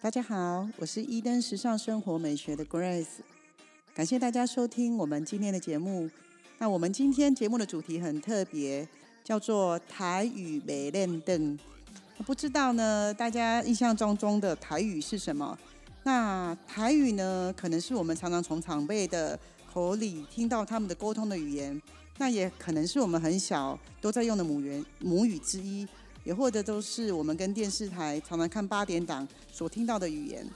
大家好，我是伊登时尚生活美学的 Grace，感谢大家收听我们今天的节目。那我们今天节目的主题很特别，叫做台语美练灯。不知道呢，大家印象当中的台语是什么？那台语呢，可能是我们常常从长辈的口里听到他们的沟通的语言，那也可能是我们很小都在用的母语母语之一。也或者都是我们跟电视台常常看八点档所听到的语言。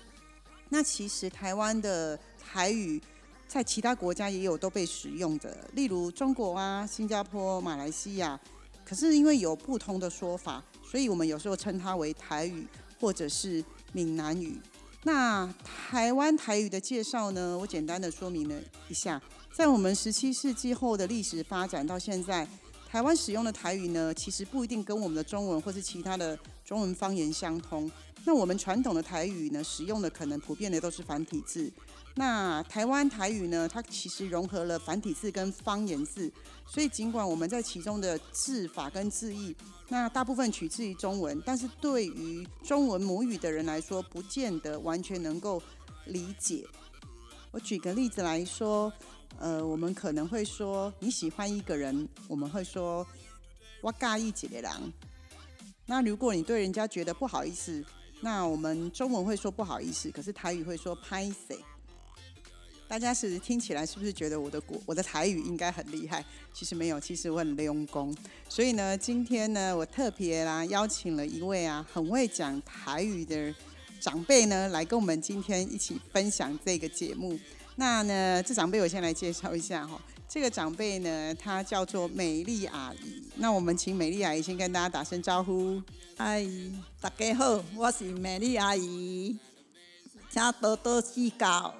那其实台湾的台语在其他国家也有都被使用的，例如中国啊、新加坡、马来西亚。可是因为有不同的说法，所以我们有时候称它为台语或者是闽南语。那台湾台语的介绍呢，我简单的说明了一下，在我们十七世纪后的历史发展到现在。台湾使用的台语呢，其实不一定跟我们的中文或是其他的中文方言相通。那我们传统的台语呢，使用的可能普遍的都是繁体字。那台湾台语呢，它其实融合了繁体字跟方言字，所以尽管我们在其中的字法跟字义，那大部分取自于中文，但是对于中文母语的人来说，不见得完全能够理解。我举个例子来说。呃，我们可能会说你喜欢一个人，我们会说我介意几个人。那如果你对人家觉得不好意思，那我们中文会说不好意思，可是台语会说拍谁？大家是听起来是不是觉得我的国我的台语应该很厉害？其实没有，其实我很用功。所以呢，今天呢，我特别啦邀请了一位啊很会讲台语的长辈呢，来跟我们今天一起分享这个节目。那呢，这长辈我先来介绍一下哈。这个长辈呢，她叫做美丽阿姨。那我们请美丽阿姨先跟大家打声招呼。阿姨，大家好，我是美丽阿姨，请多多指教。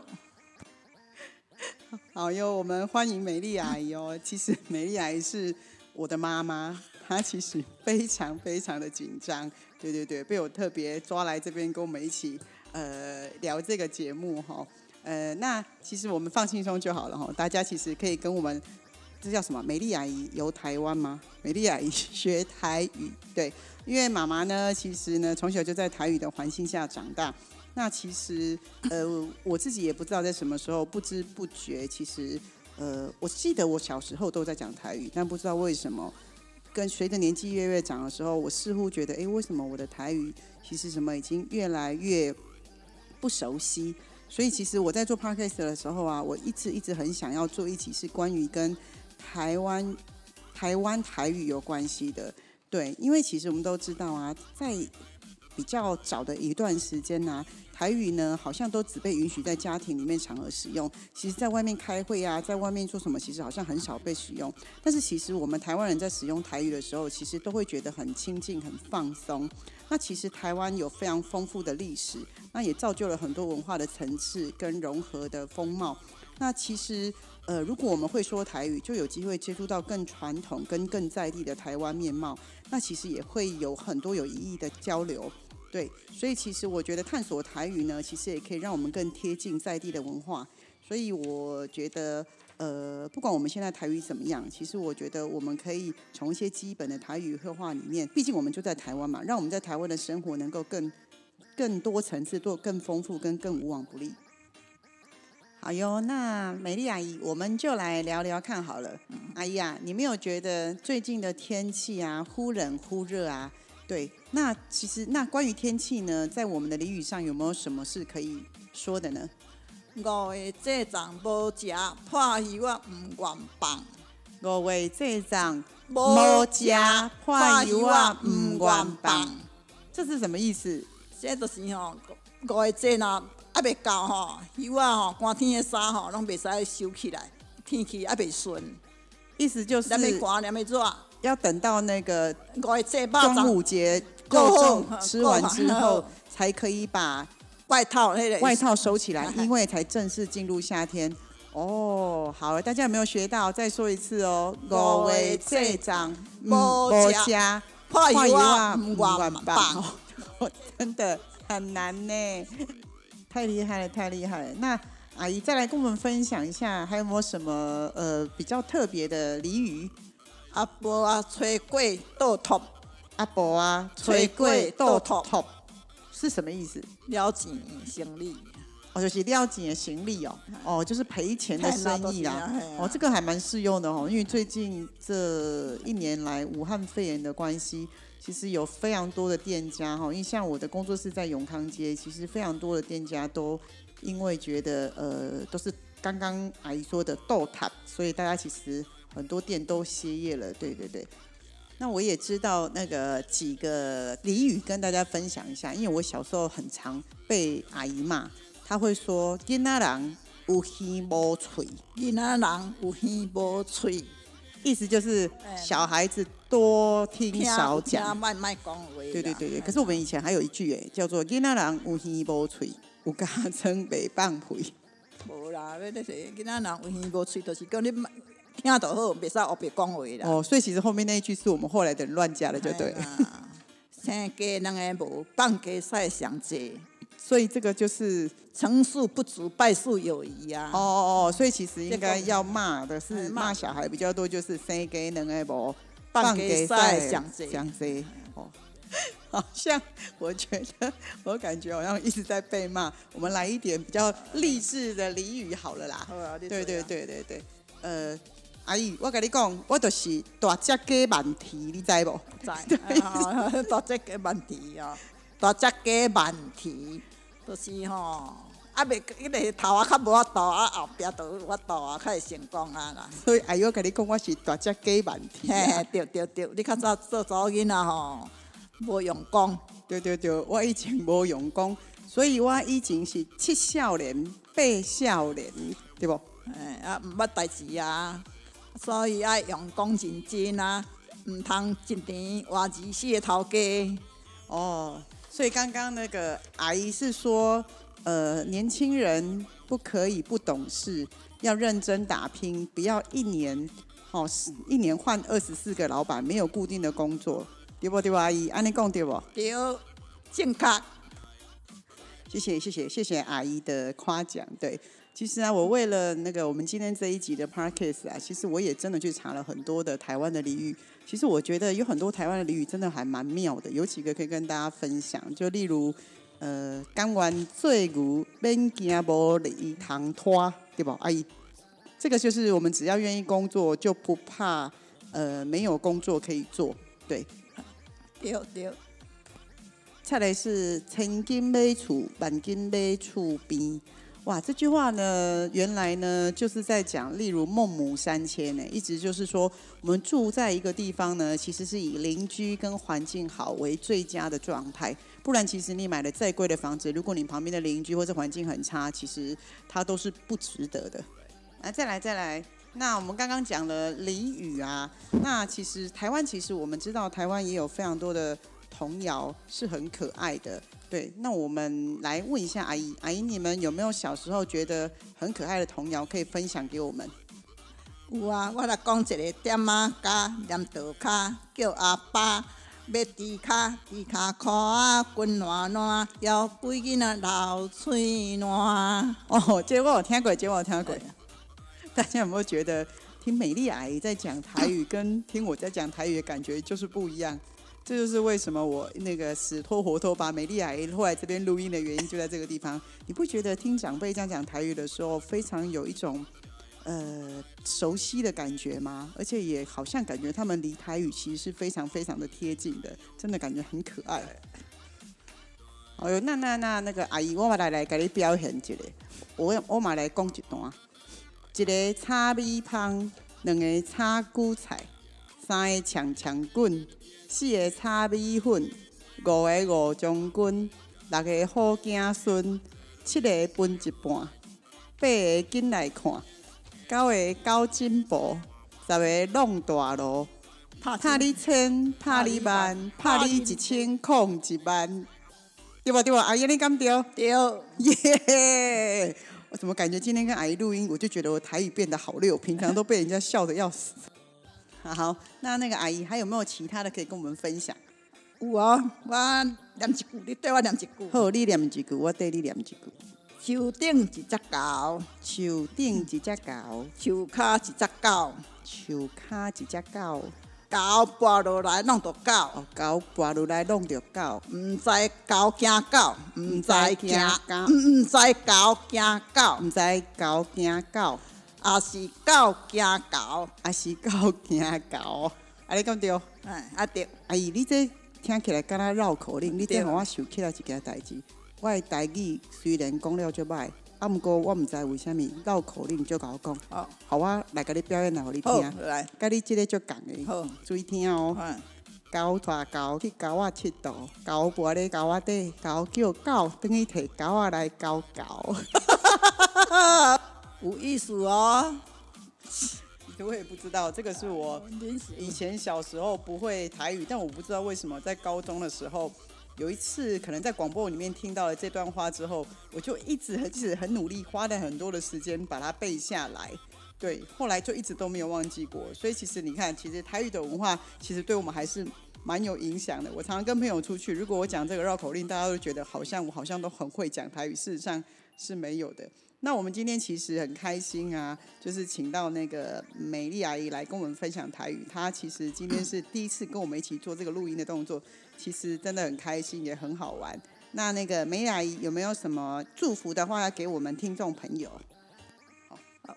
好哟，我们欢迎美丽阿姨哦。其实美丽阿姨是我的妈妈，她其实非常非常的紧张。对对对，被我特别抓来这边跟我们一起呃聊这个节目哈。呃，那其实我们放轻松就好了哈。大家其实可以跟我们，这叫什么？美丽阿姨游台湾吗？美丽阿姨学台语，对。因为妈妈呢，其实呢，从小就在台语的环境下长大。那其实，呃，我自己也不知道在什么时候，不知不觉，其实，呃，我记得我小时候都在讲台语，但不知道为什么，跟随着年纪越越长的时候，我似乎觉得，哎，为什么我的台语其实什么已经越来越不熟悉？所以其实我在做 podcast 的时候啊，我一直一直很想要做一期是关于跟台湾台湾台语有关系的。对，因为其实我们都知道啊，在比较早的一段时间呢，台语呢好像都只被允许在家庭里面场合使用。其实，在外面开会啊，在外面做什么，其实好像很少被使用。但是，其实我们台湾人在使用台语的时候，其实都会觉得很亲近、很放松。那其实台湾有非常丰富的历史，那也造就了很多文化的层次跟融合的风貌。那其实，呃，如果我们会说台语，就有机会接触到更传统跟更在地的台湾面貌。那其实也会有很多有意义的交流。对，所以其实我觉得探索台语呢，其实也可以让我们更贴近在地的文化。所以我觉得。呃，不管我们现在台语怎么样，其实我觉得我们可以从一些基本的台语绘画里面，毕竟我们就在台湾嘛，让我们在台湾的生活能够更更多层次、多更丰富、跟更无往不利。好哟，那美丽阿姨，我们就来聊聊看好了。阿姨啊，你没有觉得最近的天气啊，忽冷忽热啊？对，那其实那关于天气呢，在我们的俚语上有没有什么是可以说的呢？五月这粽无食，破油啊唔愿放。五月这粽无食，破油啊唔愿放。这是什么意思？这就是吼，五月这呐还未到吼，油啊吼，寒天的衫吼，拢未使收起来，天气还未顺。意思就是。连未寒连未热。要等到那个端午节过够后重吃完之后后，才可以把外套那个外套收起来，哎因为才正式进入夏天。哦，好，大家有没有学到？再说一次哦，五月这长无吃加破油油啊，万万棒。棒，哦真的很难呢，太厉害了，太厉害了。那阿姨再来跟我们分享一下，还有没有什么呃比较特别的俚语？阿伯啊，吹贵豆头，阿伯啊，吹贵豆豆头是什么意思？了钱行李。哦，就是料钱的行李哦，哦，就是赔钱的生意啦。啊哦，这个还蛮适用的哦，因为最近这一年来武汉肺炎的关系，其实有非常多的店家哈，因为像我的工作室在永康街，其实非常多的店家都因为觉得呃都是刚刚阿姨说的豆塔，所以大家其实很多店都歇业了。对对对。那我也知道那个几个俚语跟大家分享一下，因为我小时候很常被阿姨骂，她会说“囡仔人有耳无嘴囡仔人有耳无喙，”，意思就是哎小孩子多听少讲。卖卖讲。对对对对，可是我们以前还有一句哎，叫做“囡仔人有耳无嘴，有家称袂放屁无啦，要那是囡仔人有耳无喙，就是讲你听就好，袂使学别讲话”。啦。哦，所以其实后面那一句是我们后来的人乱加的，就对了。了。生鸡两个无，放鸡赛上济，所以这个就是成数不足，败数有余啊。哦哦哦，所以其实应该要骂的是哎骂骂小孩比较多，就是生给能爱无放给赛想上济想谁哦。好像我觉得，我感觉好像一直在被骂。我们来一点比较励志的俚语好了啦。对对对对对，呃，阿姨，我跟你讲，我就是大只鸡慢蹄，你知无？知。啊大只鸡问题哦，大只鸡问题，就是吼，啊袂，迄个头啊较无法度，啊后壁就有法度啊，较会成功啊啦。所以阿姨，我跟你讲，我是大只鸡万天嘿啊。对对对，你较早做查某囡仔吼，无用功，对对对，我以前无用功，所以我以前是七少年、八少年，对不？哎啊毋捌代志啊，所以爱用功认真啊，毋通一年活二四个头家。哦，所以刚刚那个阿姨是说，呃，年轻人不可以不懂事，要认真打拼，不要一年哦，一年换二十四个老板，没有固定的工作，对不对不？阿姨，安尼讲对不？对，健康。谢谢谢谢谢谢阿姨的夸奖。对，其实啊，我为了那个我们今天这一集的 podcast 啊，其实我也真的去查了很多的台湾的俚语。其实我觉得有很多台湾的俚语真的还蛮妙的，有几个可以跟大家分享。就例如，呃，甘愿做牛，免惊无利通拖，对吧？阿姨，这个就是我们只要愿意工作，就不怕呃没有工作可以做。对，对对，再来是千金买厝，万金买厝边。哇，这句话呢，原来呢就是在讲，例如孟母三迁呢，一直就是说，我们住在一个地方呢，其实是以邻居跟环境好为最佳的状态。不然，其实你买了再贵的房子，如果你旁边的邻居或者环境很差，其实它都是不值得的。来，再来，再来。那我们刚刚讲了俚语啊，那其实台湾其实我们知道，台湾也有非常多的童谣是很可爱的。对，那我们来问一下阿姨，阿姨你们有没有小时候觉得很可爱的童谣可以分享给我们？有啊，我来讲一个点啊加念道卡，叫阿爸要猪脚，猪脚裤啊滚烂烂，腰背囡仔流喙烂。哦，这个我有听过，这个我有听过。大家有没有觉得听美丽阿姨在讲台语，跟听我在讲台语的感觉就是不一样？这就是为什么我那个死拖活拖把美丽阿姨后来这边录音的原因，就在这个地方。你不觉得听长辈这样讲台语的时候，非常有一种呃熟悉的感觉吗？而且也好像感觉他们离台语其实是非常非常的贴近的，真的感觉很可爱。哎呦，那那那那个阿姨，我嘛来来给你表现一个，我我嘛来讲一段。一个炒米芳，两个炒韭菜，三个强强棍，四个炒米粉，五个五将军，六个好子孙，七个分一半，八个紧来看，九个高进步，十个弄大路，拍你千，拍你万，拍你一千，空一万，对吧？对吧？阿姨，你敢对？对，耶！我怎么感觉今天跟阿姨录音，我就觉得我台语变得好溜，平常都被人家笑得要死。好，那那个阿姨还有没有其他的可以跟我们分享？有哦，我念一句，你对我念一句。好，你念一句，我对你念一句。树顶一只狗，树顶一只狗，树骹一只狗，树骹一只狗，狗跋落来弄着狗，狗跋落来弄着狗，毋知狗惊狗，毋知惊狗，毋知狗惊狗，毋知狗惊狗，也是狗惊狗，也是狗惊狗，安尼讲对？哎，啊对。阿姨，你这。听起来敢若绕口令，你这互我想起来一件代志。我的代志虽然讲了足歹，啊，毋过我毋知为虾米绕口令就甲我讲。哦，好，我来甲你表演来，互你听。来，甲你即个足共的。好，注意听哦。狗带狗去狗仔佚佗，狗跋咧狗仔底，狗叫狗，等于摕狗仔来狗狗。有意思哦。我也不知道，这个是我以前小时候不会台语，但我不知道为什么在高中的时候，有一次可能在广播里面听到了这段话之后，我就一直一直很努力，花了很多的时间把它背下来。对，后来就一直都没有忘记过。所以其实你看，其实台语的文化其实对我们还是蛮有影响的。我常常跟朋友出去，如果我讲这个绕口令，大家都觉得好像我好像都很会讲台语，事实上是没有的。那我们今天其实很开心啊，就是请到那个美丽阿姨来跟我们分享台语。她其实今天是第一次跟我们一起做这个录音的动作，其实真的很开心，也很好玩。那那个美丽阿姨有没有什么祝福的话要给我们听众朋友？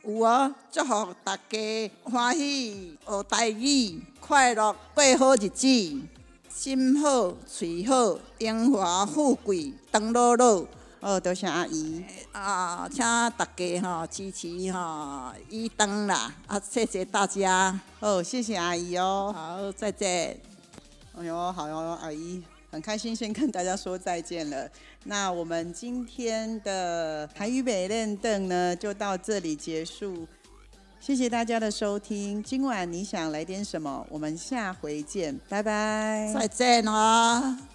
有啊，祝福大家欢喜学台语，快乐过好日子，心好、嘴好、荣华富贵，长乐乐。哦，多谢阿姨啊，请大家哈支持哈一灯啦，啊，谢谢大家。哦，谢谢阿姨哦。好，再见。哎呦，好哟，阿姨，很开心先跟大家说再见了。那我们今天的台语美练凳呢，就到这里结束。谢谢大家的收听。今晚你想来点什么？我们下回见，拜拜。再见啊。